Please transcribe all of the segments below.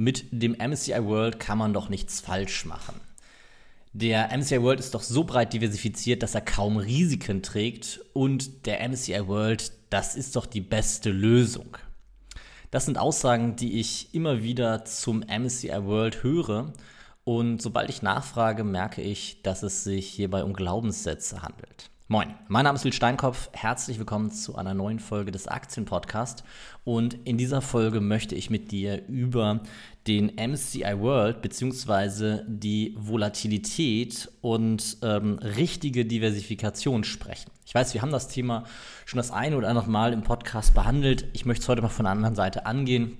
Mit dem MSCI World kann man doch nichts falsch machen. Der MSCI World ist doch so breit diversifiziert, dass er kaum Risiken trägt und der MSCI World, das ist doch die beste Lösung. Das sind Aussagen, die ich immer wieder zum MSCI World höre und sobald ich nachfrage, merke ich, dass es sich hierbei um Glaubenssätze handelt. Moin, mein Name ist Will Steinkopf. Herzlich willkommen zu einer neuen Folge des Aktienpodcasts. Und in dieser Folge möchte ich mit dir über den MSCI World bzw. die Volatilität und ähm, richtige Diversifikation sprechen. Ich weiß, wir haben das Thema schon das eine oder andere Mal im Podcast behandelt. Ich möchte es heute mal von der anderen Seite angehen.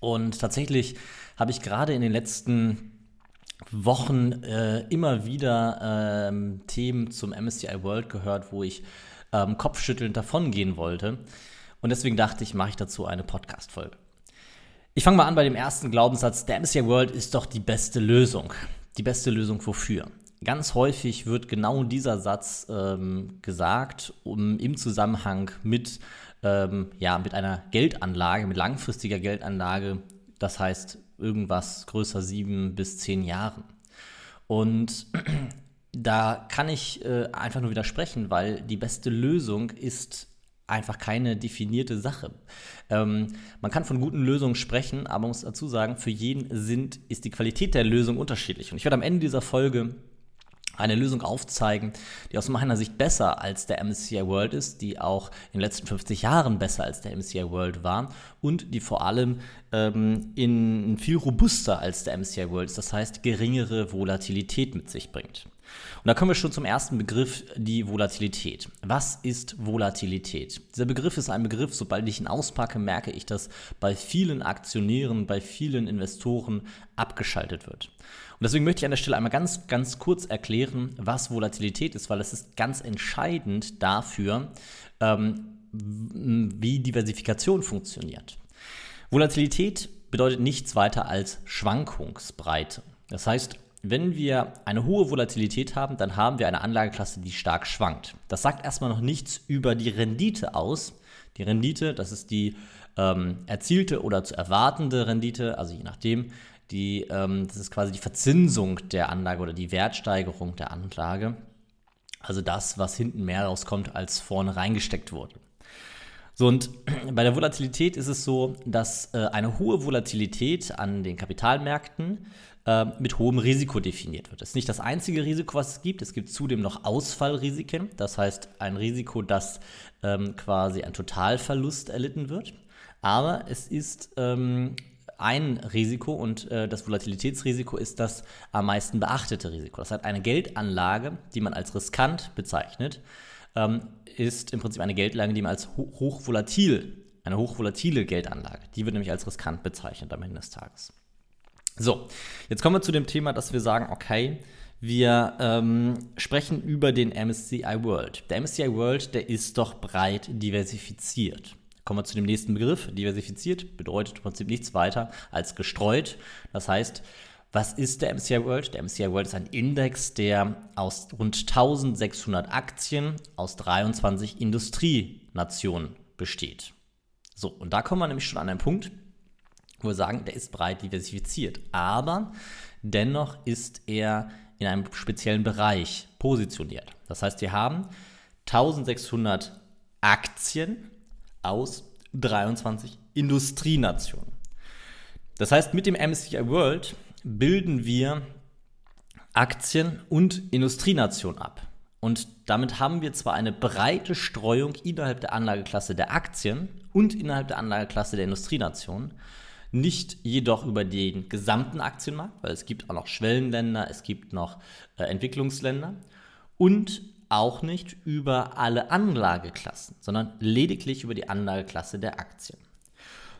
Und tatsächlich habe ich gerade in den letzten Wochen äh, immer wieder ähm, Themen zum MSCI World gehört, wo ich ähm, kopfschüttelnd davongehen wollte. Und deswegen dachte ich, mache ich dazu eine Podcast-Folge. Ich fange mal an bei dem ersten Glaubenssatz. Der MSCI World ist doch die beste Lösung. Die beste Lösung wofür? Ganz häufig wird genau dieser Satz ähm, gesagt, um im Zusammenhang mit, ähm, ja, mit einer Geldanlage, mit langfristiger Geldanlage, das heißt irgendwas größer sieben bis zehn Jahren. Und da kann ich äh, einfach nur widersprechen, weil die beste Lösung ist einfach keine definierte Sache. Ähm, man kann von guten Lösungen sprechen, aber man muss dazu sagen, für jeden sind, ist die Qualität der Lösung unterschiedlich. Und ich werde am Ende dieser Folge eine Lösung aufzeigen, die aus meiner Sicht besser als der MSCI World ist, die auch in den letzten 50 Jahren besser als der MSCI World war und die vor allem ähm, in viel robuster als der MSCI World ist, das heißt geringere Volatilität mit sich bringt. Und da kommen wir schon zum ersten Begriff, die Volatilität. Was ist Volatilität? Dieser Begriff ist ein Begriff, sobald ich ihn auspacke, merke ich, dass bei vielen Aktionären, bei vielen Investoren abgeschaltet wird. Und deswegen möchte ich an der Stelle einmal ganz, ganz kurz erklären, was Volatilität ist, weil es ist ganz entscheidend dafür, ähm, wie Diversifikation funktioniert. Volatilität bedeutet nichts weiter als Schwankungsbreite. Das heißt, wenn wir eine hohe Volatilität haben, dann haben wir eine Anlageklasse, die stark schwankt. Das sagt erstmal noch nichts über die Rendite aus. Die Rendite, das ist die ähm, erzielte oder zu erwartende Rendite, also je nachdem, die, ähm, das ist quasi die Verzinsung der Anlage oder die Wertsteigerung der Anlage. Also das, was hinten mehr rauskommt, als vorne reingesteckt wurde. So, und bei der Volatilität ist es so, dass äh, eine hohe Volatilität an den Kapitalmärkten äh, mit hohem Risiko definiert wird. Das ist nicht das einzige Risiko, was es gibt. Es gibt zudem noch Ausfallrisiken. Das heißt, ein Risiko, dass ähm, quasi ein Totalverlust erlitten wird. Aber es ist ähm, ein Risiko und äh, das Volatilitätsrisiko ist das am meisten beachtete Risiko. Das heißt, eine Geldanlage, die man als riskant bezeichnet, ähm, ist im Prinzip eine Geldanlage, die man als ho hochvolatil, eine hochvolatile Geldanlage, die wird nämlich als riskant bezeichnet am Ende des Tages. So, jetzt kommen wir zu dem Thema, dass wir sagen, okay, wir ähm, sprechen über den MSCI World. Der MSCI World, der ist doch breit diversifiziert. Kommen wir zu dem nächsten Begriff. Diversifiziert bedeutet im Prinzip nichts weiter als gestreut. Das heißt, was ist der MSCI World? Der MSCI World ist ein Index, der aus rund 1600 Aktien aus 23 Industrienationen besteht. So, und da kommen wir nämlich schon an einen Punkt, wo wir sagen, der ist breit diversifiziert. Aber dennoch ist er in einem speziellen Bereich positioniert. Das heißt, wir haben 1600 Aktien aus 23 Industrienationen. Das heißt, mit dem MSCI World bilden wir Aktien- und Industrienationen ab. Und damit haben wir zwar eine breite Streuung innerhalb der Anlageklasse der Aktien und innerhalb der Anlageklasse der Industrienationen, nicht jedoch über den gesamten Aktienmarkt, weil es gibt auch noch Schwellenländer, es gibt noch äh, Entwicklungsländer und auch nicht über alle Anlageklassen, sondern lediglich über die Anlageklasse der Aktien.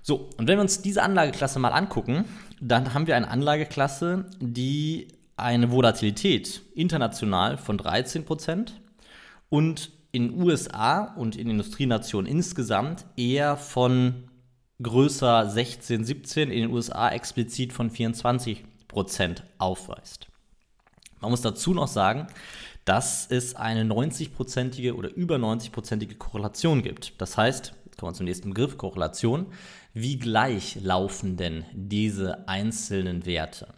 So, und wenn wir uns diese Anlageklasse mal angucken, dann haben wir eine Anlageklasse, die eine Volatilität international von 13% und in USA und in Industrienationen insgesamt eher von größer 16, 17, in den USA explizit von 24% aufweist. Man muss dazu noch sagen, dass es eine 90-prozentige oder über 90-prozentige Korrelation gibt. Das heißt, kommen wir zum nächsten Begriff, Korrelation. Wie gleich laufen denn diese einzelnen Werte?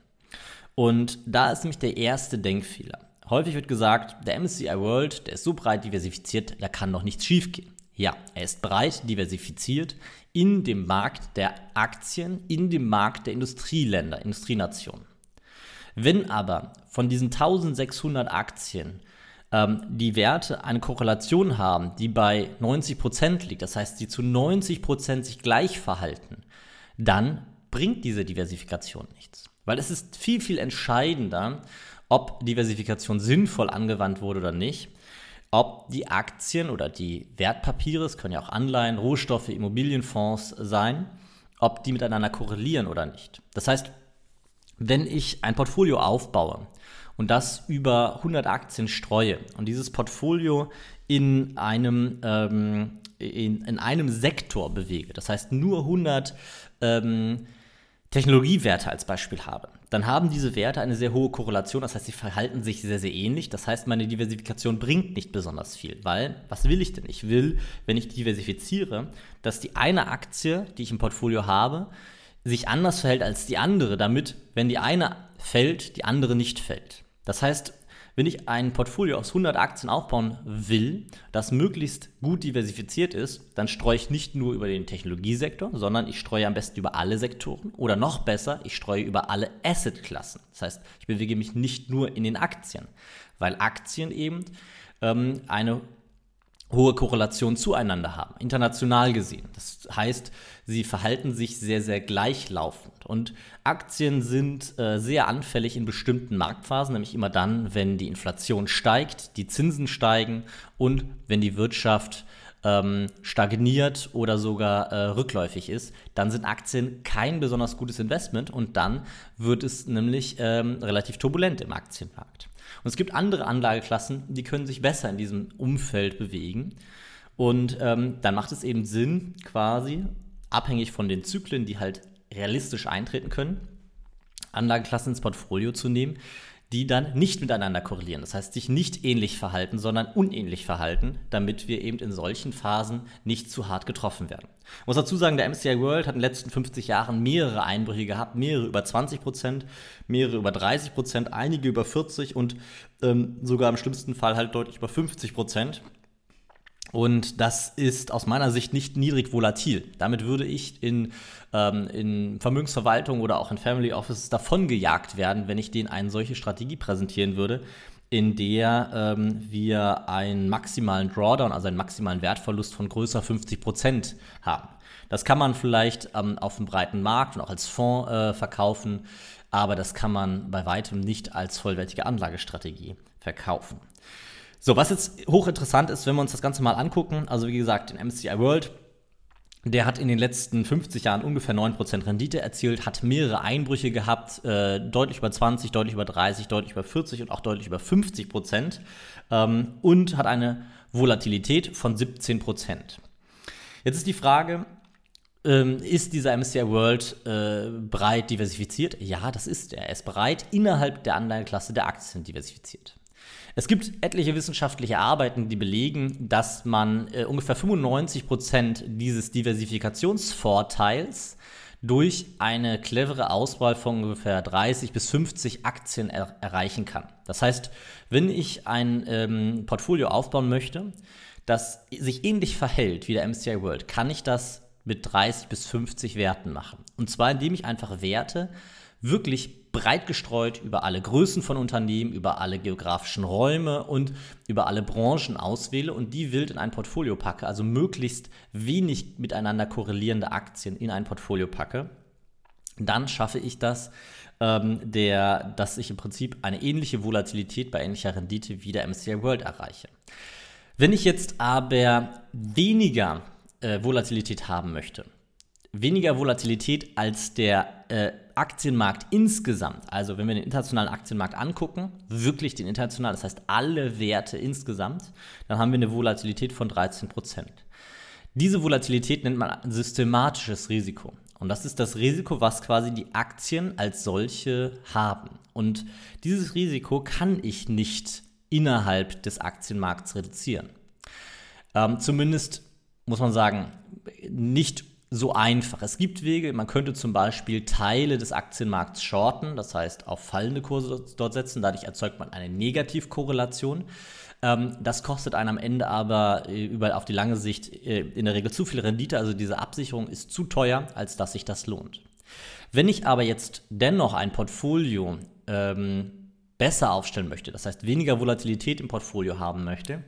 Und da ist nämlich der erste Denkfehler. Häufig wird gesagt, der MSCI World, der ist so breit diversifiziert, da kann doch nichts schiefgehen. Ja, er ist breit diversifiziert in dem Markt der Aktien, in dem Markt der Industrieländer, Industrienationen. Wenn aber von diesen 1600 Aktien ähm, die Werte eine Korrelation haben, die bei 90% liegt, das heißt, die zu 90% sich gleich verhalten, dann bringt diese Diversifikation nichts. Weil es ist viel, viel entscheidender, ob Diversifikation sinnvoll angewandt wurde oder nicht, ob die Aktien oder die Wertpapiere, es können ja auch Anleihen, Rohstoffe, Immobilienfonds sein, ob die miteinander korrelieren oder nicht. Das heißt, wenn ich ein Portfolio aufbaue und das über 100 Aktien streue und dieses Portfolio in einem, ähm, in, in, einem Sektor bewege, das heißt nur 100 ähm, Technologiewerte als Beispiel habe, dann haben diese Werte eine sehr hohe Korrelation, das heißt, sie verhalten sich sehr, sehr ähnlich. Das heißt, meine Diversifikation bringt nicht besonders viel, weil, was will ich denn? Ich will, wenn ich diversifiziere, dass die eine Aktie, die ich im Portfolio habe, sich anders verhält als die andere, damit, wenn die eine fällt, die andere nicht fällt. Das heißt, wenn ich ein Portfolio aus 100 Aktien aufbauen will, das möglichst gut diversifiziert ist, dann streue ich nicht nur über den Technologiesektor, sondern ich streue am besten über alle Sektoren oder noch besser, ich streue über alle Assetklassen. Das heißt, ich bewege mich nicht nur in den Aktien, weil Aktien eben ähm, eine hohe Korrelation zueinander haben, international gesehen. Das heißt, sie verhalten sich sehr, sehr gleichlaufend. Und Aktien sind äh, sehr anfällig in bestimmten Marktphasen, nämlich immer dann, wenn die Inflation steigt, die Zinsen steigen und wenn die Wirtschaft ähm, stagniert oder sogar äh, rückläufig ist, dann sind Aktien kein besonders gutes Investment und dann wird es nämlich ähm, relativ turbulent im Aktienmarkt. Und es gibt andere Anlageklassen, die können sich besser in diesem Umfeld bewegen. Und ähm, dann macht es eben Sinn, quasi abhängig von den Zyklen, die halt realistisch eintreten können, Anlageklassen ins Portfolio zu nehmen, die dann nicht miteinander korrelieren. Das heißt, sich nicht ähnlich verhalten, sondern unähnlich verhalten, damit wir eben in solchen Phasen nicht zu hart getroffen werden. Ich muss dazu sagen, der MSCI World hat in den letzten 50 Jahren mehrere Einbrüche gehabt, mehrere über 20 Prozent, mehrere über 30 Prozent, einige über 40 und ähm, sogar im schlimmsten Fall halt deutlich über 50 Prozent. Und das ist aus meiner Sicht nicht niedrig volatil. Damit würde ich in, ähm, in Vermögensverwaltung oder auch in Family Offices davongejagt werden, wenn ich denen eine solche Strategie präsentieren würde, in der ähm, wir einen maximalen Drawdown, also einen maximalen Wertverlust von größer 50 Prozent haben. Das kann man vielleicht ähm, auf dem breiten Markt und auch als Fonds äh, verkaufen, aber das kann man bei weitem nicht als vollwertige Anlagestrategie verkaufen. So, was jetzt hochinteressant ist, wenn wir uns das Ganze mal angucken, also wie gesagt, den MSCI World, der hat in den letzten 50 Jahren ungefähr 9% Rendite erzielt, hat mehrere Einbrüche gehabt, äh, deutlich über 20, deutlich über 30, deutlich über 40 und auch deutlich über 50 Prozent ähm, und hat eine Volatilität von 17 Prozent. Jetzt ist die Frage, ähm, ist dieser MSCI World äh, breit diversifiziert? Ja, das ist er. Er ist breit innerhalb der Anleihenklasse der Aktien diversifiziert. Es gibt etliche wissenschaftliche Arbeiten, die belegen, dass man äh, ungefähr 95 Prozent dieses Diversifikationsvorteils durch eine clevere Auswahl von ungefähr 30 bis 50 Aktien er erreichen kann. Das heißt, wenn ich ein ähm, Portfolio aufbauen möchte, das sich ähnlich verhält wie der MCI World, kann ich das mit 30 bis 50 Werten machen. Und zwar indem ich einfach Werte wirklich breit gestreut über alle Größen von Unternehmen, über alle geografischen Räume und über alle Branchen auswähle und die wild in ein Portfolio packe, also möglichst wenig miteinander korrelierende Aktien in ein Portfolio packe, dann schaffe ich das, ähm, der, dass ich im Prinzip eine ähnliche Volatilität bei ähnlicher Rendite wie der MSCI World erreiche. Wenn ich jetzt aber weniger äh, Volatilität haben möchte, weniger Volatilität als der äh, Aktienmarkt insgesamt, also wenn wir den internationalen Aktienmarkt angucken, wirklich den internationalen, das heißt alle Werte insgesamt, dann haben wir eine Volatilität von 13 Prozent. Diese Volatilität nennt man systematisches Risiko. Und das ist das Risiko, was quasi die Aktien als solche haben. Und dieses Risiko kann ich nicht innerhalb des Aktienmarkts reduzieren. Ähm, zumindest muss man sagen, nicht so einfach. Es gibt Wege, man könnte zum Beispiel Teile des Aktienmarkts shorten, das heißt auf fallende Kurse dort setzen, dadurch erzeugt man eine Negativkorrelation. Ähm, das kostet einen am Ende aber äh, über, auf die lange Sicht äh, in der Regel zu viel Rendite, also diese Absicherung ist zu teuer, als dass sich das lohnt. Wenn ich aber jetzt dennoch ein Portfolio ähm, besser aufstellen möchte, das heißt weniger Volatilität im Portfolio haben möchte,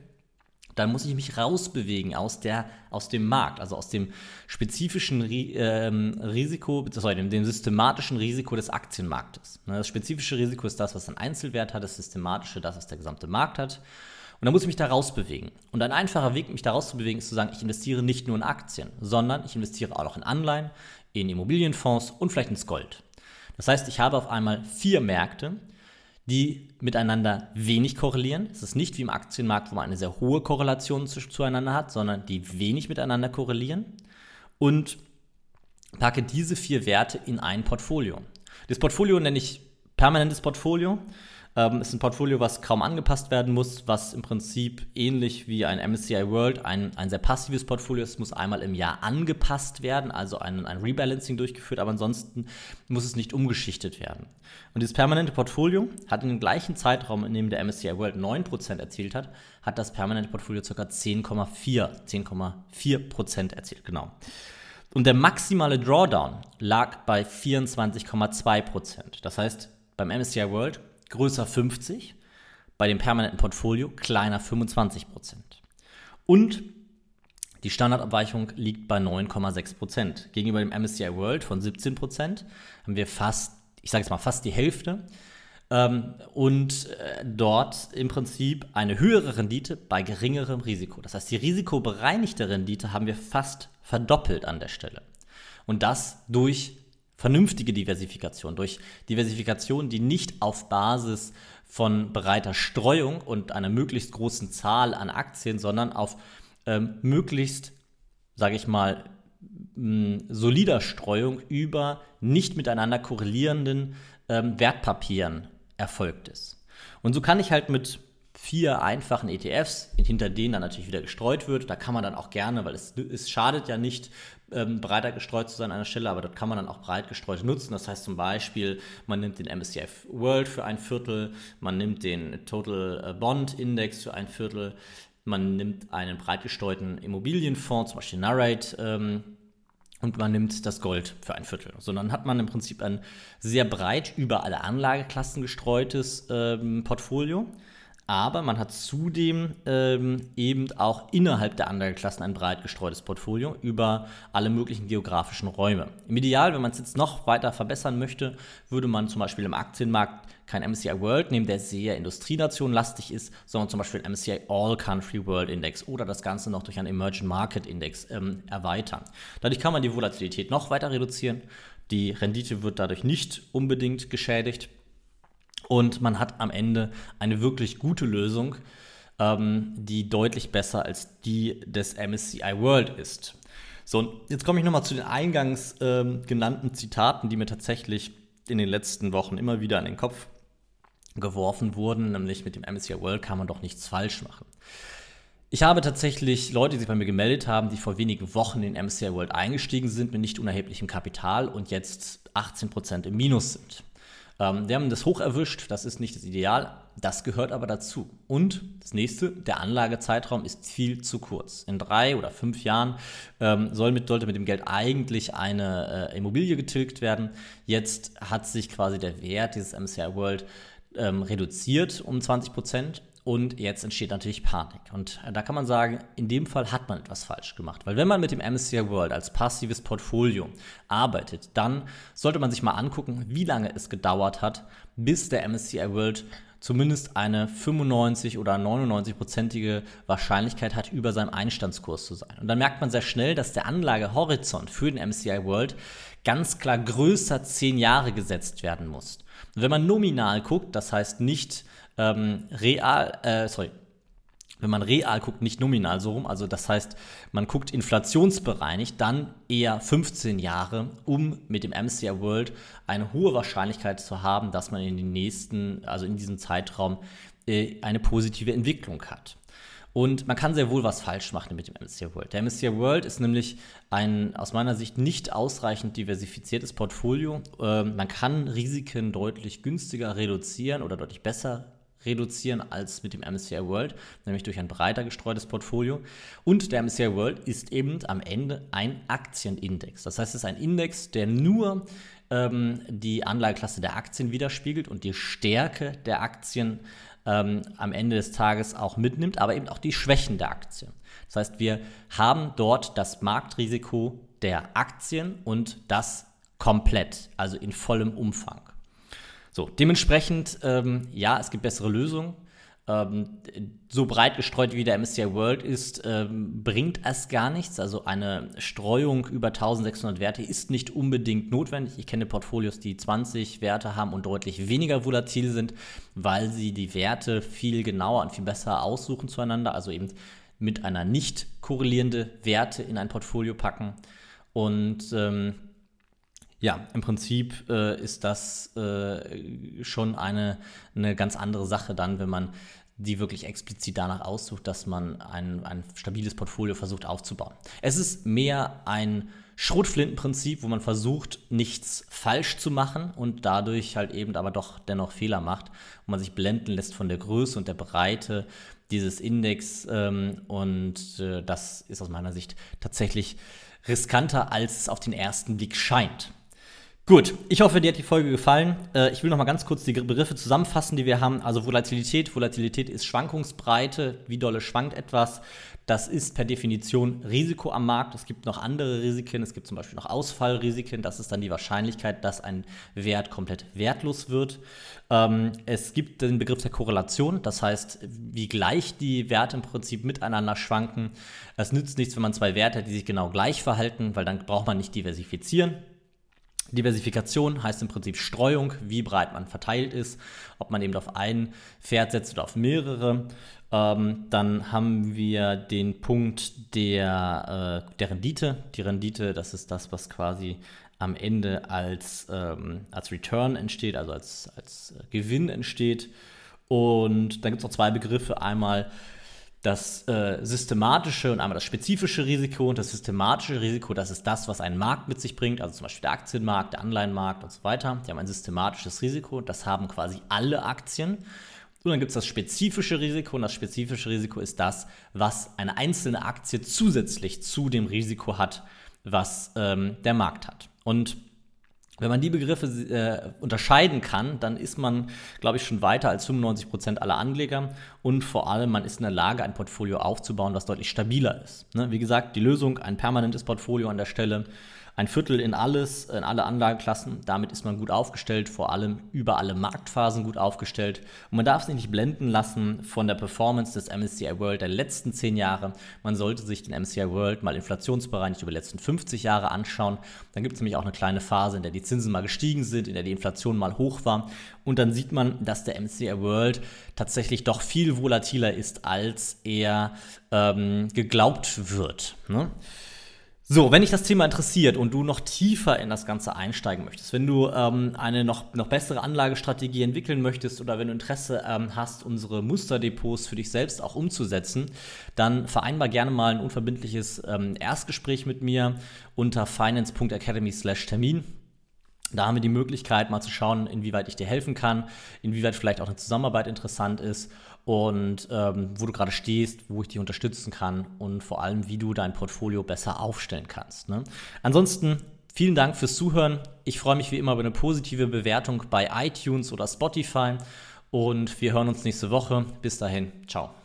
dann muss ich mich rausbewegen aus, der, aus dem Markt, also aus dem spezifischen ähm, Risiko, sorry, dem, dem, systematischen Risiko des Aktienmarktes. Ne, das spezifische Risiko ist das, was ein Einzelwert hat, das systematische, das, was der gesamte Markt hat. Und dann muss ich mich da rausbewegen. Und ein einfacher Weg, mich da rauszubewegen, ist zu sagen, ich investiere nicht nur in Aktien, sondern ich investiere auch noch in Anleihen, in Immobilienfonds und vielleicht ins Gold. Das heißt, ich habe auf einmal vier Märkte, die miteinander wenig korrelieren. Es ist nicht wie im Aktienmarkt, wo man eine sehr hohe Korrelation zu, zueinander hat, sondern die wenig miteinander korrelieren. Und packe diese vier Werte in ein Portfolio. Das Portfolio nenne ich permanentes Portfolio. Ähm, ist ein Portfolio, was kaum angepasst werden muss, was im Prinzip ähnlich wie ein MSCI World ein, ein sehr passives Portfolio ist. Es muss einmal im Jahr angepasst werden, also ein, ein Rebalancing durchgeführt, aber ansonsten muss es nicht umgeschichtet werden. Und dieses permanente Portfolio hat in dem gleichen Zeitraum, in dem der MSCI World 9% erzielt hat, hat das permanente Portfolio ca. 10,4 10,4% erzielt, genau. Und der maximale Drawdown lag bei 24,2%. Das heißt, beim MSCI World größer 50, bei dem permanenten Portfolio kleiner 25% Und die Standardabweichung liegt bei 9,6% Gegenüber dem MSCI World von 17% haben wir fast, ich sage jetzt mal fast die Hälfte. Ähm, und äh, dort im Prinzip eine höhere Rendite bei geringerem Risiko. Das heißt, die risikobereinigte Rendite haben wir fast verdoppelt an der Stelle. Und das durch vernünftige Diversifikation, durch Diversifikation, die nicht auf Basis von breiter Streuung und einer möglichst großen Zahl an Aktien, sondern auf ähm, möglichst, sage ich mal, solider Streuung über nicht miteinander korrelierenden ähm, Wertpapieren erfolgt ist. Und so kann ich halt mit vier einfachen ETFs, hinter denen dann natürlich wieder gestreut wird. Da kann man dann auch gerne, weil es, es schadet ja nicht, ähm, breiter gestreut zu sein an einer Stelle, aber dort kann man dann auch breit gestreut nutzen. Das heißt zum Beispiel, man nimmt den MSCI World für ein Viertel, man nimmt den Total äh, Bond Index für ein Viertel, man nimmt einen breit gestreuten Immobilienfonds, zum Beispiel Narrate, ähm, und man nimmt das Gold für ein Viertel. So, dann hat man im Prinzip ein sehr breit über alle Anlageklassen gestreutes ähm, Portfolio aber man hat zudem ähm, eben auch innerhalb der Anlageklassen ein breit gestreutes Portfolio über alle möglichen geografischen Räume. Im Ideal, wenn man es jetzt noch weiter verbessern möchte, würde man zum Beispiel im Aktienmarkt kein MSCI World nehmen, der sehr industrienationenlastig ist, sondern zum Beispiel ein MSCI All Country World Index oder das Ganze noch durch einen Emerging Market Index ähm, erweitern. Dadurch kann man die Volatilität noch weiter reduzieren. Die Rendite wird dadurch nicht unbedingt geschädigt und man hat am Ende eine wirklich gute Lösung, ähm, die deutlich besser als die des MSCI World ist. So, und jetzt komme ich nochmal zu den eingangs ähm, genannten Zitaten, die mir tatsächlich in den letzten Wochen immer wieder an den Kopf geworfen wurden, nämlich mit dem MSCI World kann man doch nichts falsch machen. Ich habe tatsächlich Leute, die sich bei mir gemeldet haben, die vor wenigen Wochen in MSCI World eingestiegen sind mit nicht unerheblichem Kapital und jetzt 18% im Minus sind. Ähm, die haben das hoch erwischt, das ist nicht das Ideal, das gehört aber dazu. Und das nächste, der Anlagezeitraum ist viel zu kurz. In drei oder fünf Jahren ähm, soll mit, sollte mit dem Geld eigentlich eine äh, Immobilie getilgt werden. Jetzt hat sich quasi der Wert dieses MSCI World ähm, reduziert um 20 Prozent und jetzt entsteht natürlich Panik. Und da kann man sagen, in dem Fall hat man etwas falsch gemacht. Weil wenn man mit dem MSCI World als passives Portfolio arbeitet, dann sollte man sich mal angucken, wie lange es gedauert hat, bis der MSCI World zumindest eine 95 oder 99-prozentige Wahrscheinlichkeit hat, über seinem Einstandskurs zu sein. Und dann merkt man sehr schnell, dass der Anlagehorizont für den MSCI World ganz klar größer 10 Jahre gesetzt werden muss. Und wenn man nominal guckt, das heißt nicht ähm, real, äh, sorry, wenn man real guckt, nicht nominal so rum, also das heißt, man guckt inflationsbereinigt, dann eher 15 Jahre, um mit dem MCI World eine hohe Wahrscheinlichkeit zu haben, dass man in den nächsten, also in diesem Zeitraum, äh, eine positive Entwicklung hat. Und man kann sehr wohl was falsch machen mit dem MSCI World. Der MSCI World ist nämlich ein aus meiner Sicht nicht ausreichend diversifiziertes Portfolio. Ähm, man kann Risiken deutlich günstiger reduzieren oder deutlich besser reduzieren als mit dem MSCI World, nämlich durch ein breiter gestreutes Portfolio. Und der MSCI World ist eben am Ende ein Aktienindex. Das heißt, es ist ein Index, der nur ähm, die Anlageklasse der Aktien widerspiegelt und die Stärke der Aktien ähm, am Ende des Tages auch mitnimmt, aber eben auch die Schwächen der Aktien. Das heißt, wir haben dort das Marktrisiko der Aktien und das komplett, also in vollem Umfang. So, dementsprechend, ähm, ja, es gibt bessere Lösungen. Ähm, so breit gestreut wie der MSCI World ist, ähm, bringt es gar nichts. Also eine Streuung über 1600 Werte ist nicht unbedingt notwendig. Ich kenne Portfolios, die 20 Werte haben und deutlich weniger volatil sind, weil sie die Werte viel genauer und viel besser aussuchen zueinander. Also eben mit einer nicht korrelierende Werte in ein Portfolio packen. Und ähm, ja, im Prinzip äh, ist das äh, schon eine, eine ganz andere Sache dann, wenn man die wirklich explizit danach aussucht, dass man ein, ein stabiles Portfolio versucht aufzubauen. Es ist mehr ein Schrotflintenprinzip, wo man versucht, nichts falsch zu machen und dadurch halt eben aber doch dennoch Fehler macht und man sich blenden lässt von der Größe und der Breite dieses Index. Ähm, und äh, das ist aus meiner Sicht tatsächlich riskanter, als es auf den ersten Blick scheint. Gut, ich hoffe, dir hat die Folge gefallen. Äh, ich will noch mal ganz kurz die Begriffe zusammenfassen, die wir haben. Also Volatilität. Volatilität ist Schwankungsbreite. Wie dolle schwankt etwas? Das ist per Definition Risiko am Markt. Es gibt noch andere Risiken. Es gibt zum Beispiel noch Ausfallrisiken. Das ist dann die Wahrscheinlichkeit, dass ein Wert komplett wertlos wird. Ähm, es gibt den Begriff der Korrelation. Das heißt, wie gleich die Werte im Prinzip miteinander schwanken. Es nützt nichts, wenn man zwei Werte hat, die sich genau gleich verhalten, weil dann braucht man nicht diversifizieren. Diversifikation heißt im Prinzip Streuung, wie breit man verteilt ist, ob man eben auf ein Pferd setzt oder auf mehrere. Ähm, dann haben wir den Punkt der, äh, der Rendite. Die Rendite, das ist das, was quasi am Ende als, ähm, als Return entsteht, also als, als Gewinn entsteht. Und dann gibt es noch zwei Begriffe. Einmal das äh, systematische und einmal das spezifische Risiko. Und das systematische Risiko, das ist das, was ein Markt mit sich bringt, also zum Beispiel der Aktienmarkt, der Anleihenmarkt und so weiter. Die haben ein systematisches Risiko, das haben quasi alle Aktien. Und dann gibt es das spezifische Risiko und das spezifische Risiko ist das, was eine einzelne Aktie zusätzlich zu dem Risiko hat, was ähm, der Markt hat. Und wenn man die Begriffe äh, unterscheiden kann, dann ist man, glaube ich, schon weiter als 95 Prozent aller Anleger und vor allem man ist in der Lage, ein Portfolio aufzubauen, was deutlich stabiler ist. Ne? Wie gesagt, die Lösung, ein permanentes Portfolio an der Stelle ein Viertel in alles, in alle Anlageklassen. Damit ist man gut aufgestellt, vor allem über alle Marktphasen gut aufgestellt. Und man darf sich nicht blenden lassen von der Performance des MSCI World der letzten zehn Jahre. Man sollte sich den MSCI World mal inflationsbereinigt über die letzten 50 Jahre anschauen. Dann gibt es nämlich auch eine kleine Phase, in der die Zinsen mal gestiegen sind, in der die Inflation mal hoch war. Und dann sieht man, dass der MSCI World tatsächlich doch viel volatiler ist, als er ähm, geglaubt wird. Ne? So, wenn dich das Thema interessiert und du noch tiefer in das Ganze einsteigen möchtest, wenn du ähm, eine noch, noch bessere Anlagestrategie entwickeln möchtest oder wenn du Interesse ähm, hast, unsere Musterdepots für dich selbst auch umzusetzen, dann vereinbar gerne mal ein unverbindliches ähm, Erstgespräch mit mir unter finance.academy/termin. Da haben wir die Möglichkeit, mal zu schauen, inwieweit ich dir helfen kann, inwieweit vielleicht auch eine Zusammenarbeit interessant ist und ähm, wo du gerade stehst, wo ich dich unterstützen kann und vor allem, wie du dein Portfolio besser aufstellen kannst. Ne? Ansonsten vielen Dank fürs Zuhören. Ich freue mich wie immer über eine positive Bewertung bei iTunes oder Spotify und wir hören uns nächste Woche. Bis dahin, ciao.